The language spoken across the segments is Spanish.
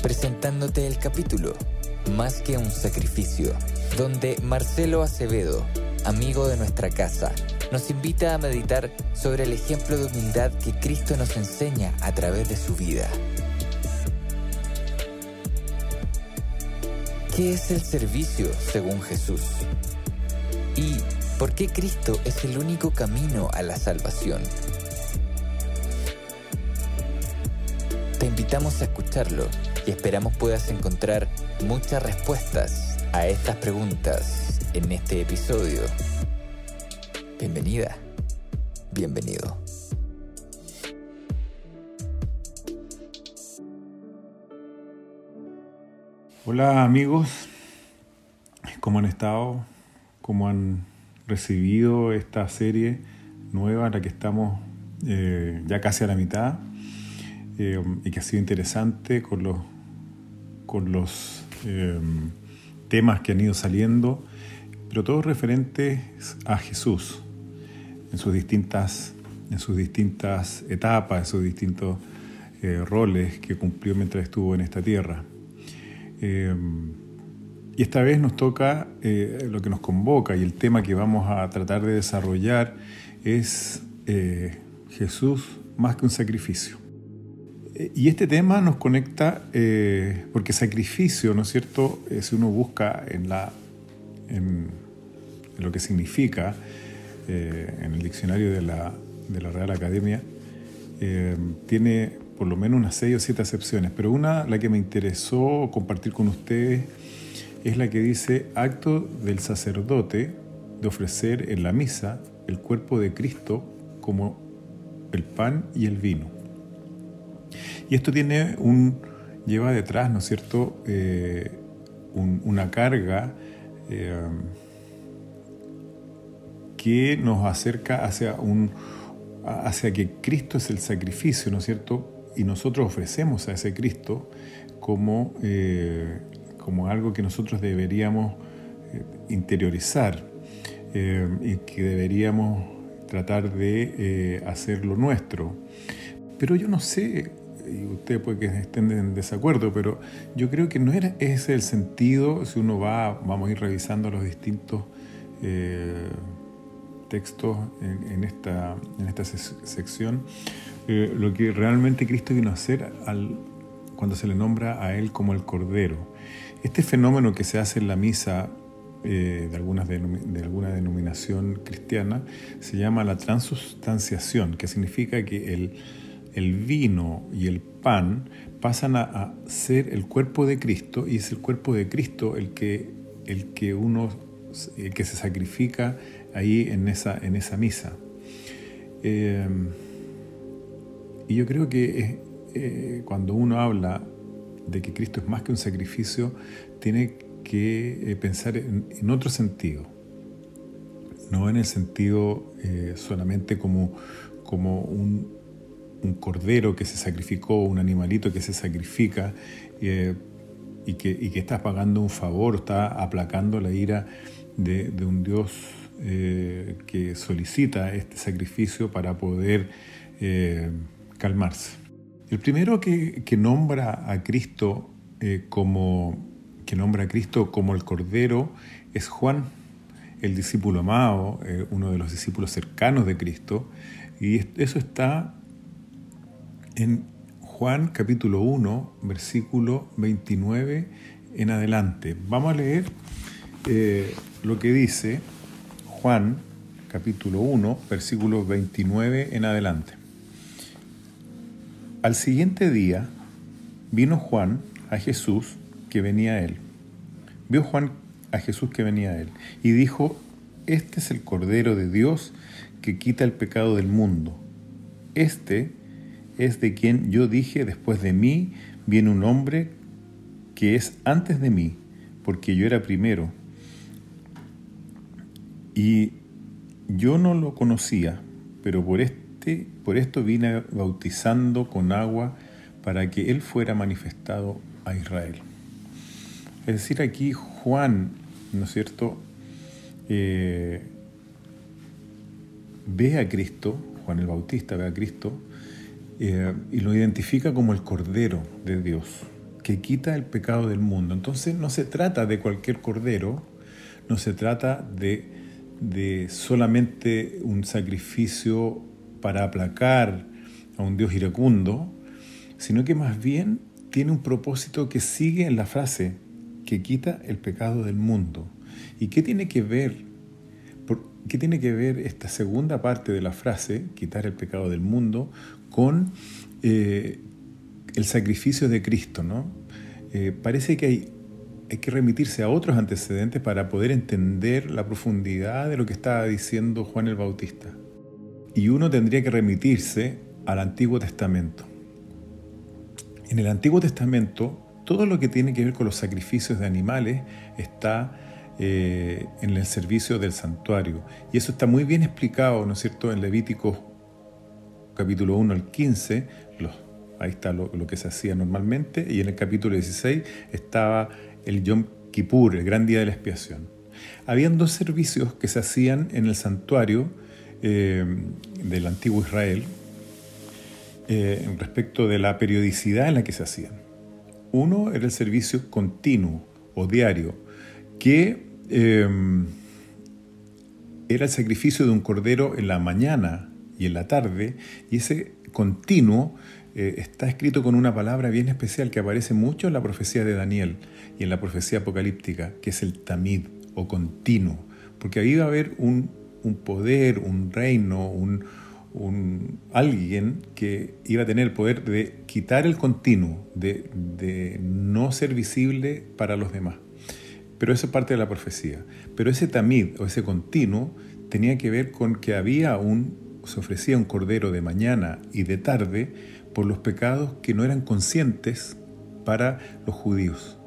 presentándote el capítulo Más que un sacrificio, donde Marcelo Acevedo, amigo de nuestra casa, nos invita a meditar sobre el ejemplo de humildad que Cristo nos enseña a través de su vida. ¿Qué es el servicio según Jesús? ¿Y por qué Cristo es el único camino a la salvación? Te invitamos a escucharlo y esperamos puedas encontrar muchas respuestas a estas preguntas en este episodio. Bienvenida, bienvenido. Hola amigos, ¿cómo han estado? ¿Cómo han recibido esta serie nueva, la que estamos eh, ya casi a la mitad? Eh, y que ha sido interesante con los, con los eh, temas que han ido saliendo, pero todos referentes a Jesús en sus distintas, en sus distintas etapas, en sus distintos eh, roles que cumplió mientras estuvo en esta tierra. y esta vez nos toca lo que nos convoca y el tema que vamos a tratar de desarrollar es Jesús más que un sacrificio. Y este tema nos conecta, eh, porque sacrificio, ¿no es cierto? Eh, si uno busca en, lo que significa eh, en el diccionario de la, de la Real Academia, tiene por lo menos unas seis o siete acepciones, pero una, la que me interesó compartir con ustedes, es la que dice acto del sacerdote de ofrecer en la misa el cuerpo de Cristo como el pan y el vino. Y esto tiene un, lleva detrás, ¿no es cierto?, eh, una carga eh, que nos acerca hacia, un, hacia que Cristo es el sacrificio, ¿no es cierto? Y nosotros ofrecemos a ese Cristo como, eh, como algo que nosotros deberíamos interiorizar y que deberíamos tratar de hacerlo nuestro. Pero yo no sé y usted puede que estén en desacuerdo, pero yo creo que no era ese el sentido, si uno va, vamos a ir revisando los distintos eh, textos en, esta, en esta sección, eh, lo que realmente Cristo vino a hacer al, cuando se le nombra a Él como el Cordero. Este fenómeno que se hace en la misa eh, de, algunas de, alguna denominación cristiana se llama la transustanciación, que significa que el el vino y el pan pasan a, ser el cuerpo de Cristo y es el cuerpo de Cristo el que, el que uno que se sacrifica ahí en esa, en esa misa. Eh, y yo creo que eh, cuando uno habla de que Cristo es más que un sacrificio, tiene que eh, pensar en, otro sentido, no en el sentido solamente como, como un, un cordero que se sacrificó, un animalito que se sacrifica eh, y, que, que, está pagando un favor, está aplacando la ira de, un Dios eh, que solicita este sacrificio para poder eh, calmarse. El primero que, nombra a Cristo como que nombra a Cristo como el Cordero es Juan, el discípulo amado, uno de los discípulos cercanos de Cristo, y eso está en Juan capítulo 1, versículo 29 en adelante. Vamos a leer eh, lo que dice Juan capítulo 1, versículo 29 en adelante. Al siguiente día vino Juan a Jesús que venía a él. Vio Juan a Jesús que venía a él y dijo, este es el Cordero de Dios que quita el pecado del mundo. Este es de quien yo dije, después de mí viene un hombre que es antes de mí, porque yo era primero. Y yo no lo conocía, pero por, este, por esto vine bautizando con agua para que Él fuera manifestado a Israel. Es decir, aquí Juan, ¿no es cierto?, eh, ve a Cristo, Juan el Bautista ve a Cristo, eh, y lo identifica como el Cordero de Dios, que quita el pecado del mundo. Entonces no se trata de cualquier Cordero, no se trata de, de solamente un sacrificio para aplacar a un Dios iracundo, sino que más bien tiene un propósito que sigue en la frase, que quita el pecado del mundo. ¿Y qué tiene que ver? ¿Qué tiene que ver esta segunda parte de la frase, quitar el pecado del mundo, con eh, el sacrificio de Cristo? ¿no? Eh, parece que hay, que remitirse a otros antecedentes para poder entender la profundidad de lo que estaba diciendo Juan el Bautista. Y uno tendría que remitirse al Antiguo Testamento. En el Antiguo Testamento, todo lo que tiene que ver con los sacrificios de animales está eh, en el servicio del santuario. Y eso está muy bien explicado, ¿no es cierto?, en Levítico capítulo 1 al 15, ahí está lo, que se hacía normalmente, y en el capítulo 16 estaba el Yom Kippur, el gran día de la expiación. Habían dos servicios que se hacían en el santuario eh, del antiguo Israel eh, respecto de la periodicidad en la que se hacían. Uno era el servicio continuo o diario, que Em, era el sacrificio de un cordero en la mañana y en la tarde, y ese continuo eh, está escrito con una palabra bien especial que aparece mucho en la profecía de Daniel y en la profecía apocalíptica, que es el tamid o continuo, porque ahí va a haber un, poder, un reino, un, alguien que iba a tener el poder de quitar el continuo, de no ser visible para los demás. Pero eso es parte de la profecía. Pero ese tamid o ese continuo tenía que ver con que había un, se ofrecía un cordero de mañana y de tarde por los pecados que no eran conscientes para los judíos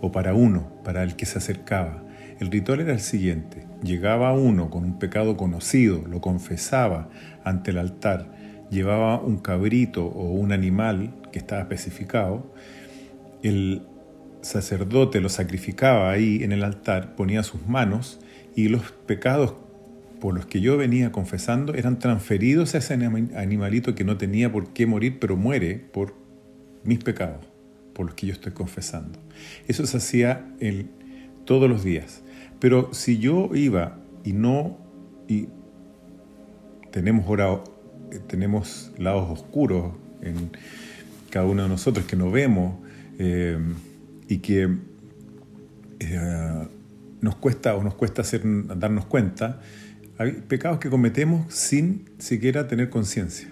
o para uno, para el que se acercaba. El ritual era el siguiente, llegaba uno con un pecado conocido, lo confesaba ante el altar, llevaba un cabrito o un animal que estaba especificado, el sacerdote lo sacrificaba ahí en el altar, ponía sus manos y los pecados por los que yo venía confesando eran transferidos a ese animalito que no tenía por qué morir, pero muere por mis pecados, por los que yo estoy confesando. Eso se hacía todos los días. Pero si yo iba y no, y tenemos ahora, tenemos lados oscuros en cada uno de nosotros que no vemos, eh, y que eh, nos cuesta o nos cuesta hacer, darnos cuenta, hay pecados que cometemos sin siquiera tener conciencia.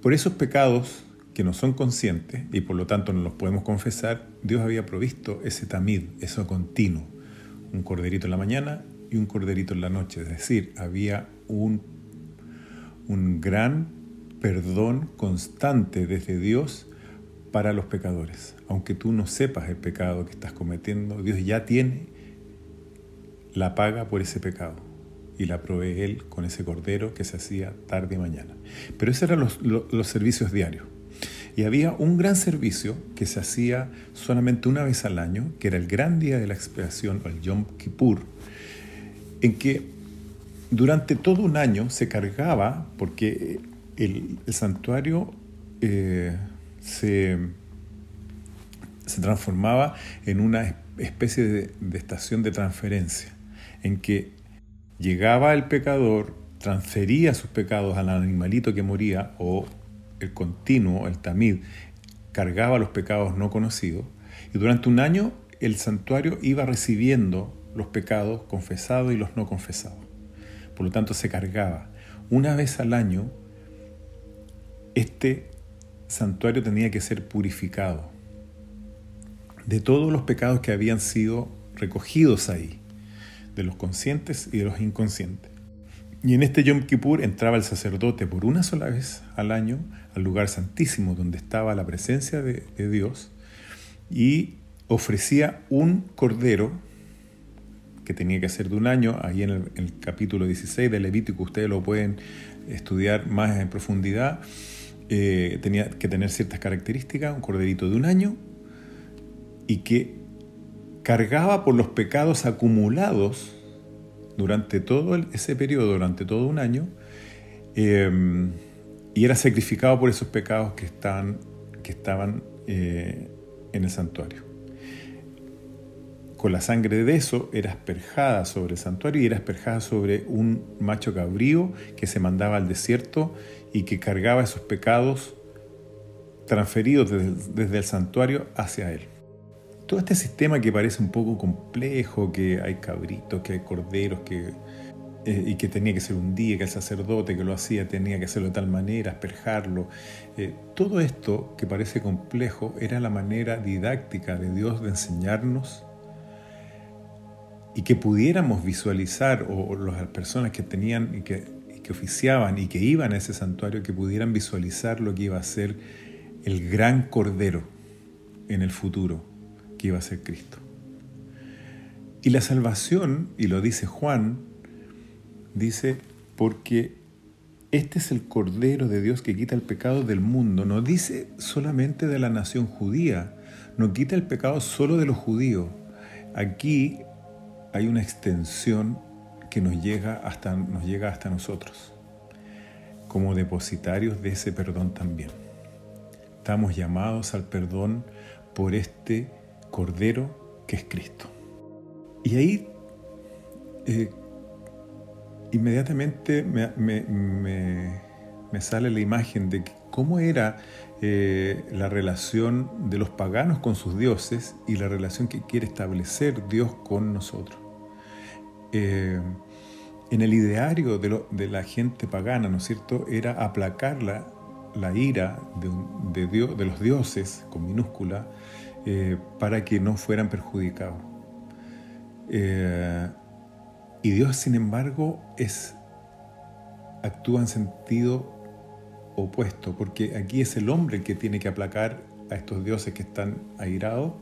Por esos pecados que no son conscientes y por lo tanto no los podemos confesar, Dios había provisto ese tamid, eso continuo, un corderito en la mañana y un corderito en la noche. Es decir, había un, un gran perdón constante desde Dios para los pecadores. Aunque tú no sepas el pecado que estás cometiendo, Dios ya tiene la paga por ese pecado y la provee Él con ese cordero que se hacía tarde y mañana. Pero esos eran los, servicios diarios. Y había un gran servicio que se hacía solamente una vez al año, que era el gran día de la expiación, el Yom Kippur, en que durante todo un año se cargaba, porque el, santuario eh, se, transformaba en una especie de, estación de transferencia, en que llegaba el pecador, transfería sus pecados al animalito que moría, o el continuo, el tamid, cargaba los pecados no conocidos, y durante un año el santuario iba recibiendo los pecados confesados y los no confesados. Por lo tanto, se cargaba. Una vez al año, este santuario tenía que ser purificado de todos los pecados que habían sido recogidos ahí, de los conscientes y de los inconscientes. Y en este Yom Kippur entraba el sacerdote por una sola vez al año al lugar santísimo donde estaba la presencia de, Dios y ofrecía un cordero que tenía que ser de un año, ahí en el, capítulo 16 de Levítico ustedes lo pueden estudiar más en profundidad, eh, tenía que tener ciertas características, un corderito de un año, y que cargaba por los pecados acumulados durante todo ese periodo, durante todo un año, eh, y era sacrificado por esos pecados que estaban, que estaban eh, en el santuario. Con la sangre de eso era asperjada sobre el santuario y era asperjada sobre un macho cabrío que se mandaba al desierto y que cargaba esos pecados transferidos desde el santuario hacia él todo este sistema que parece un poco complejo, que hay cabritos, que hay corderos, que, eh, y que tenía que ser un día, que el sacerdote que lo hacía tenía que hacerlo de tal manera, asperjarlo. Eh, todo esto que parece complejo era la manera didáctica de Dios de enseñarnos y que pudiéramos visualizar, o, las personas que tenían y que, y que oficiaban y que iban a ese santuario, que pudieran visualizar lo que iba a ser el gran cordero en el futuro iba a ser Cristo. Y la salvación, y lo dice Juan, dice, porque este es el Cordero de Dios que quita el pecado del mundo. No dice solamente de la nación judía, no quita el pecado solo de los judíos. Aquí hay una extensión que nos llega hasta, nos llega hasta nosotros, como depositarios de ese perdón también. Estamos llamados al perdón por este Cordero que es Cristo. Y ahí eh, inmediatamente me, sale la imagen de cómo era eh, la relación de los paganos con sus dioses y la relación que quiere establecer Dios con nosotros. Eh, en el ideario de, la gente pagana, ¿no es cierto?, era aplacar la, ira de, de los dioses, con minúscula, eh, para que no fueran perjudicados. Eh, y Dios, sin embargo, es, actúa en sentido opuesto, porque aquí es el hombre el que tiene que aplacar a estos dioses que están airados.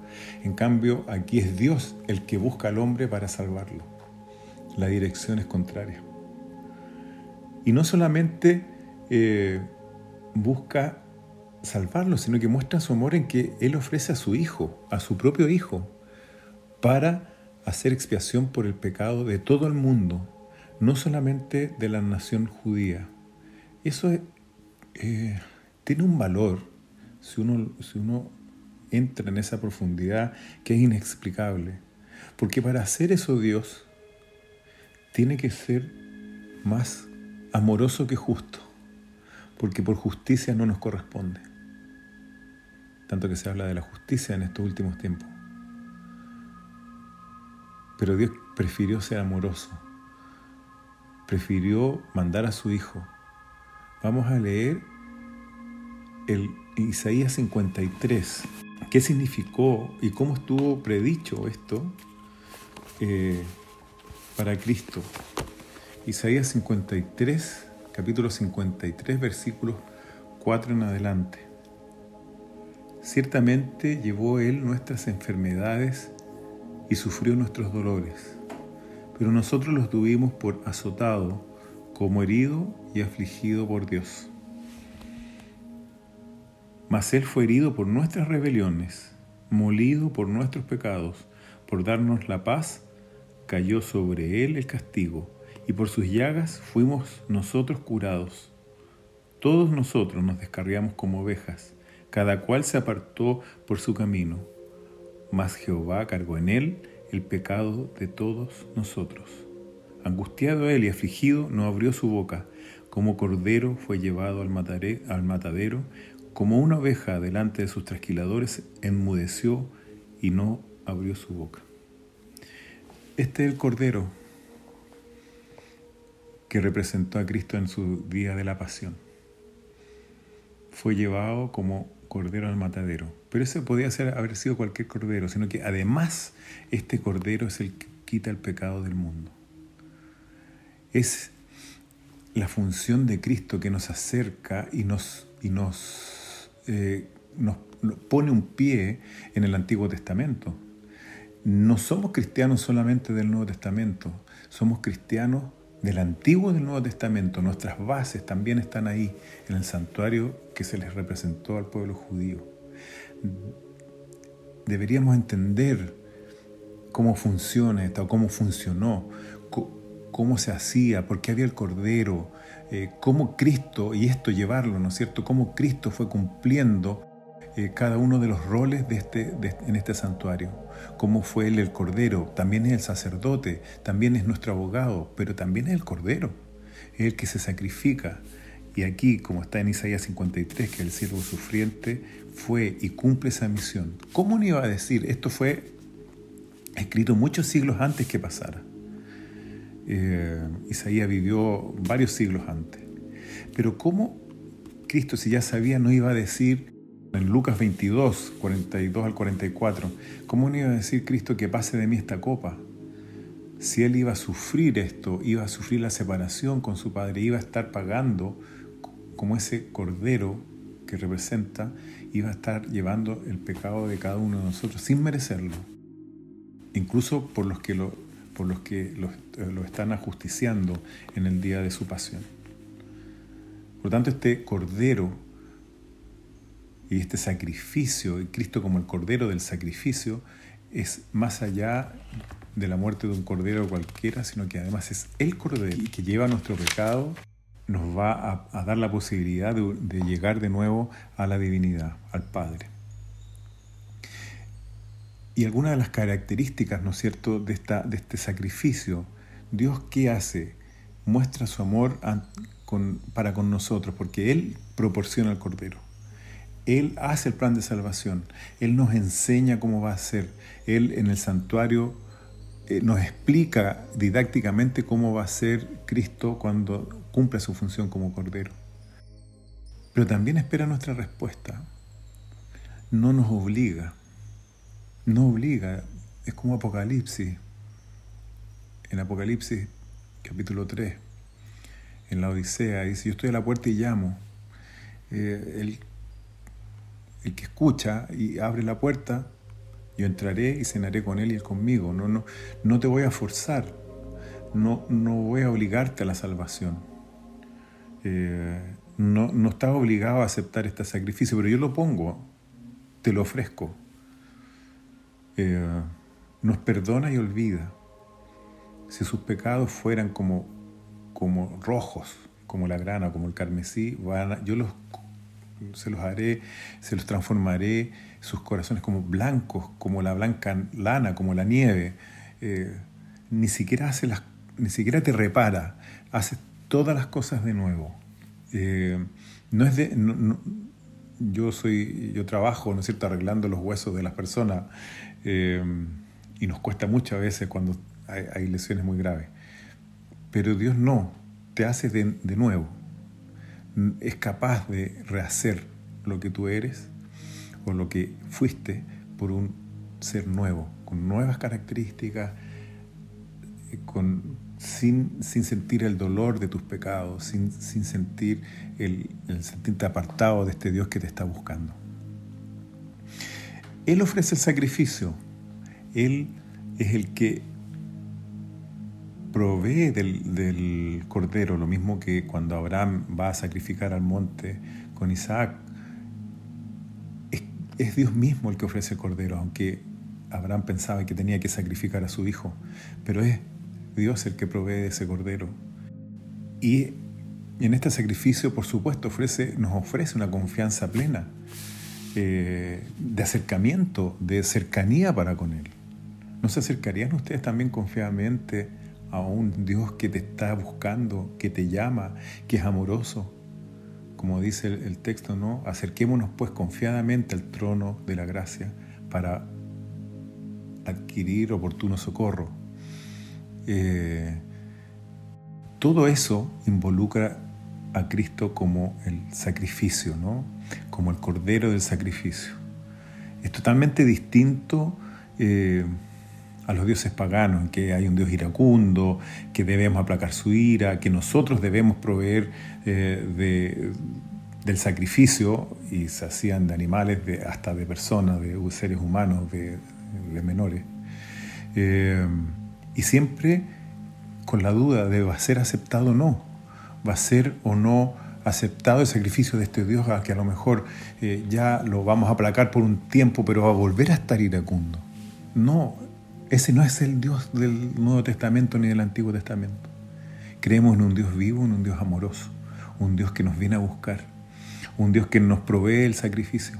En cambio, aquí es Dios el que busca al hombre para salvarlo. La dirección es contraria. Y no solamente eh, busca salvarlo, sino que muestra su amor en que Él ofrece a su Hijo, a su propio Hijo, para hacer expiación por el pecado de todo el mundo, no solamente de la nación judía. Eso eh, tiene un valor si uno, si uno entra en esa profundidad que es inexplicable. Porque para hacer eso Dios tiene que ser más amoroso que justo, porque por justicia no nos corresponde tanto que se habla de la justicia en estos últimos tiempos. Pero Dios prefirió ser amoroso, prefirió mandar a su Hijo. Vamos a leer el Isaías 53. ¿Qué significó y cómo estuvo predicho esto eh, para Cristo? Isaías 53, capítulo 53, versículos 4 en adelante. Ciertamente llevó Él nuestras enfermedades y sufrió nuestros dolores, pero nosotros los tuvimos por azotado, como herido y afligido por Dios. Mas Él fue herido por nuestras rebeliones, molido por nuestros pecados, por darnos la paz, cayó sobre Él el castigo, y por sus llagas fuimos nosotros curados. Todos nosotros nos descarriamos como ovejas cada cual se apartó por su camino, mas Jehová cargó en él el pecado de todos nosotros. Angustiado él y afligido, no abrió su boca, como cordero fue llevado al, al matadero, como una oveja delante de sus trasquiladores, enmudeció y no abrió su boca. Este es el cordero que representó a Cristo en su día de la pasión. Fue llevado como cordero al matadero. Pero ese podía ser, haber sido cualquier cordero, sino que además este cordero es el que quita el pecado del mundo. Es la función de Cristo que nos acerca y nos, y nos eh, nos pone un pie en el Antiguo Testamento. No somos cristianos solamente del Nuevo Testamento, somos cristianos del Antiguo y del Nuevo Testamento. Nuestras bases también están ahí, en el santuario que se les representó al pueblo judío. Deberíamos entender cómo funciona esto, cómo funcionó, cómo se hacía, por qué había el Cordero, eh, cómo Cristo, y esto llevarlo, ¿no es cierto?, cómo Cristo fue cumpliendo eh, cada uno de los roles de este, en este santuario. Cómo fue él el Cordero, también es el sacerdote, también es nuestro abogado, pero también es el Cordero, es el que se sacrifica. Y aquí, como está en Isaías 53, que el siervo sufriente fue y cumple esa misión. ¿Cómo no iba a decir? Esto fue escrito muchos siglos antes que pasara. Eh, Isaías vivió varios siglos antes. Pero ¿cómo Cristo, si ya sabía, no iba a decir en Lucas 22, 42 al 44, ¿cómo no iba a decir Cristo que pase de mí esta copa? Si él iba a sufrir esto, iba a sufrir la separación con su padre, iba a estar pagando como ese cordero que representa, iba a estar llevando el pecado de cada uno de nosotros sin merecerlo, incluso por los que lo, lo están ajusticiando en el día de su pasión. Por lo tanto, este cordero y este sacrificio, Cristo como el Cordero del sacrificio, es más allá de la muerte de un Cordero cualquiera, sino que además es el Cordero que lleva nuestro pecado, nos va a, dar la posibilidad de, llegar de nuevo a la divinidad, al Padre. Y algunas de las características, ¿no es cierto?, de este sacrificio, Dios qué hace? Muestra su amor para con nosotros, porque Él proporciona el Cordero. Él hace el plan de salvación, Él nos enseña cómo va a ser, Él en el santuario eh, nos explica didácticamente cómo va a ser Cristo cuando cumpla su función como Cordero. Pero también espera nuestra respuesta, no nos obliga, no obliga, es como Apocalipsis, en Apocalipsis capítulo 3, en la Odisea, dice, yo estoy a la puerta y llamo. Eh, el que escucha y abre la puerta, yo entraré y cenaré con él y él conmigo. No, no, no te voy a forzar, no, no voy a obligarte a la salvación. Eh, no, no estás obligado a aceptar este sacrificio, pero yo lo pongo, te lo ofrezco. Eh, nos perdona y olvida. Si sus pecados fueran como, como rojos, como la grana, como el carmesí, yo los se los haré, se los transformaré, sus corazones como blancos, como la blanca lana, como la nieve. Eh, ni siquiera hace las, ni siquiera te repara, hace todas las cosas de nuevo. Eh, no es de, yo soy, yo trabajo, ¿no es cierto?, arreglando los huesos de las personas eh, y nos cuesta muchas veces cuando hay, lesiones muy graves. Pero Dios no, te hace de, de nuevo es capaz de rehacer lo que tú eres o lo que fuiste por un ser nuevo, con nuevas características, eh, con, sin, sin sentir el dolor de tus pecados, sin, sin sentir el, el sentirte apartado de este Dios que te está buscando. Él ofrece el sacrificio, Él es el que provee del, cordero, lo mismo que cuando Abraham va a sacrificar al monte con Isaac. Es, Dios mismo el que ofrece el cordero, aunque Abraham pensaba que tenía que sacrificar a su hijo, pero es Dios el que provee ese cordero. Y en este sacrificio, por supuesto, ofrece, nos ofrece una confianza plena eh, de acercamiento, de cercanía para con Él. ¿No se acercarían ustedes también confiadamente a un Dios que te está buscando, que te llama, que es amoroso. Como dice el, texto, ¿no? Acerquémonos pues confiadamente al trono de la gracia para adquirir oportuno socorro. Eh, todo eso involucra a Cristo como el sacrificio, ¿no? como el cordero del sacrificio. Es totalmente distinto eh, a los dioses paganos, que hay un dios iracundo, que debemos aplacar su ira, que nosotros debemos proveer eh, del sacrificio y se hacían de animales, de, hasta de personas, de seres humanos, de, menores. Eh, y siempre con la duda de va a ser aceptado o no, va a ser o no aceptado el sacrificio de este Dios, que a lo mejor eh, ya lo vamos a aplacar por un tiempo, pero va a volver a estar iracundo. No, ese no es el Dios del Nuevo Testamento ni del Antiguo Testamento. Creemos en un Dios vivo, en un Dios amoroso, un Dios que nos viene a buscar, un Dios que nos provee el sacrificio,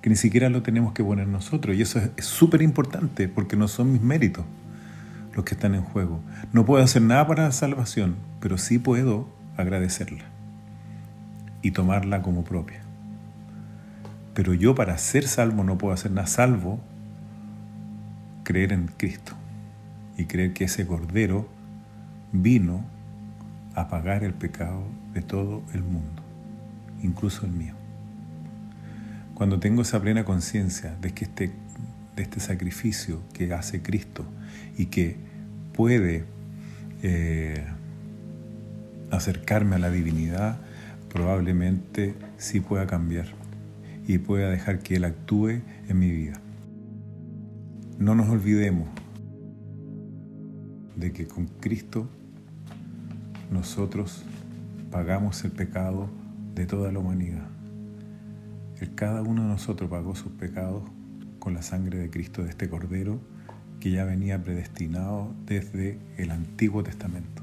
que ni siquiera lo tenemos que poner nosotros. Y eso es súper importante porque no son mis méritos los que están en juego. No puedo hacer nada para la salvación, pero sí puedo agradecerla y tomarla como propia. Pero yo para ser salvo no puedo hacer nada salvo creer en Cristo y creer que ese Cordero vino a pagar el pecado de todo el mundo, incluso el mío. Cuando tengo esa plena conciencia de que este, de este sacrificio que hace Cristo y que puede eh, acercarme a la divinidad, probablemente sí pueda cambiar y pueda dejar que Él actúe en mi vida. No nos olvidemos de que con Cristo nosotros pagamos el pecado de toda la humanidad. El, cada uno de nosotros pagó sus pecados con la sangre de Cristo, de este Cordero, que ya venía predestinado desde el Antiguo Testamento.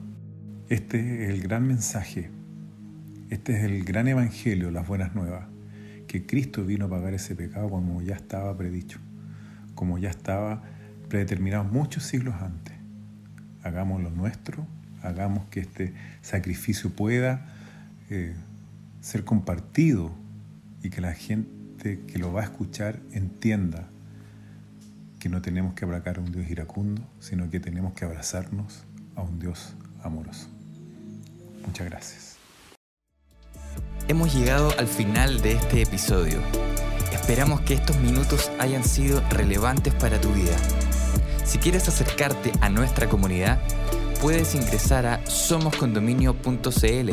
Este es el gran mensaje este es el gran evangelio, las buenas nuevas, que Cristo vino a pagar ese pecado como ya estaba predicho, como ya estaba predeterminado muchos siglos antes. Hagamos lo nuestro, hagamos que este sacrificio pueda eh, ser compartido y que la gente que lo va a escuchar entienda que no tenemos que abracar a un Dios iracundo, sino que tenemos que abrazarnos a un Dios amoroso. Muchas gracias. Hemos llegado al final de este episodio. Esperamos que estos minutos hayan sido relevantes para tu vida. Si quieres acercarte a nuestra comunidad, puedes ingresar a somoscondominio.cl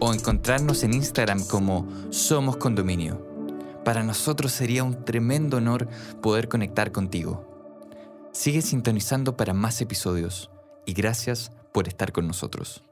o encontrarnos en Instagram como Somos Condominio. Para nosotros sería un tremendo honor poder conectar contigo. Sigue sintonizando para más episodios y gracias por estar con nosotros.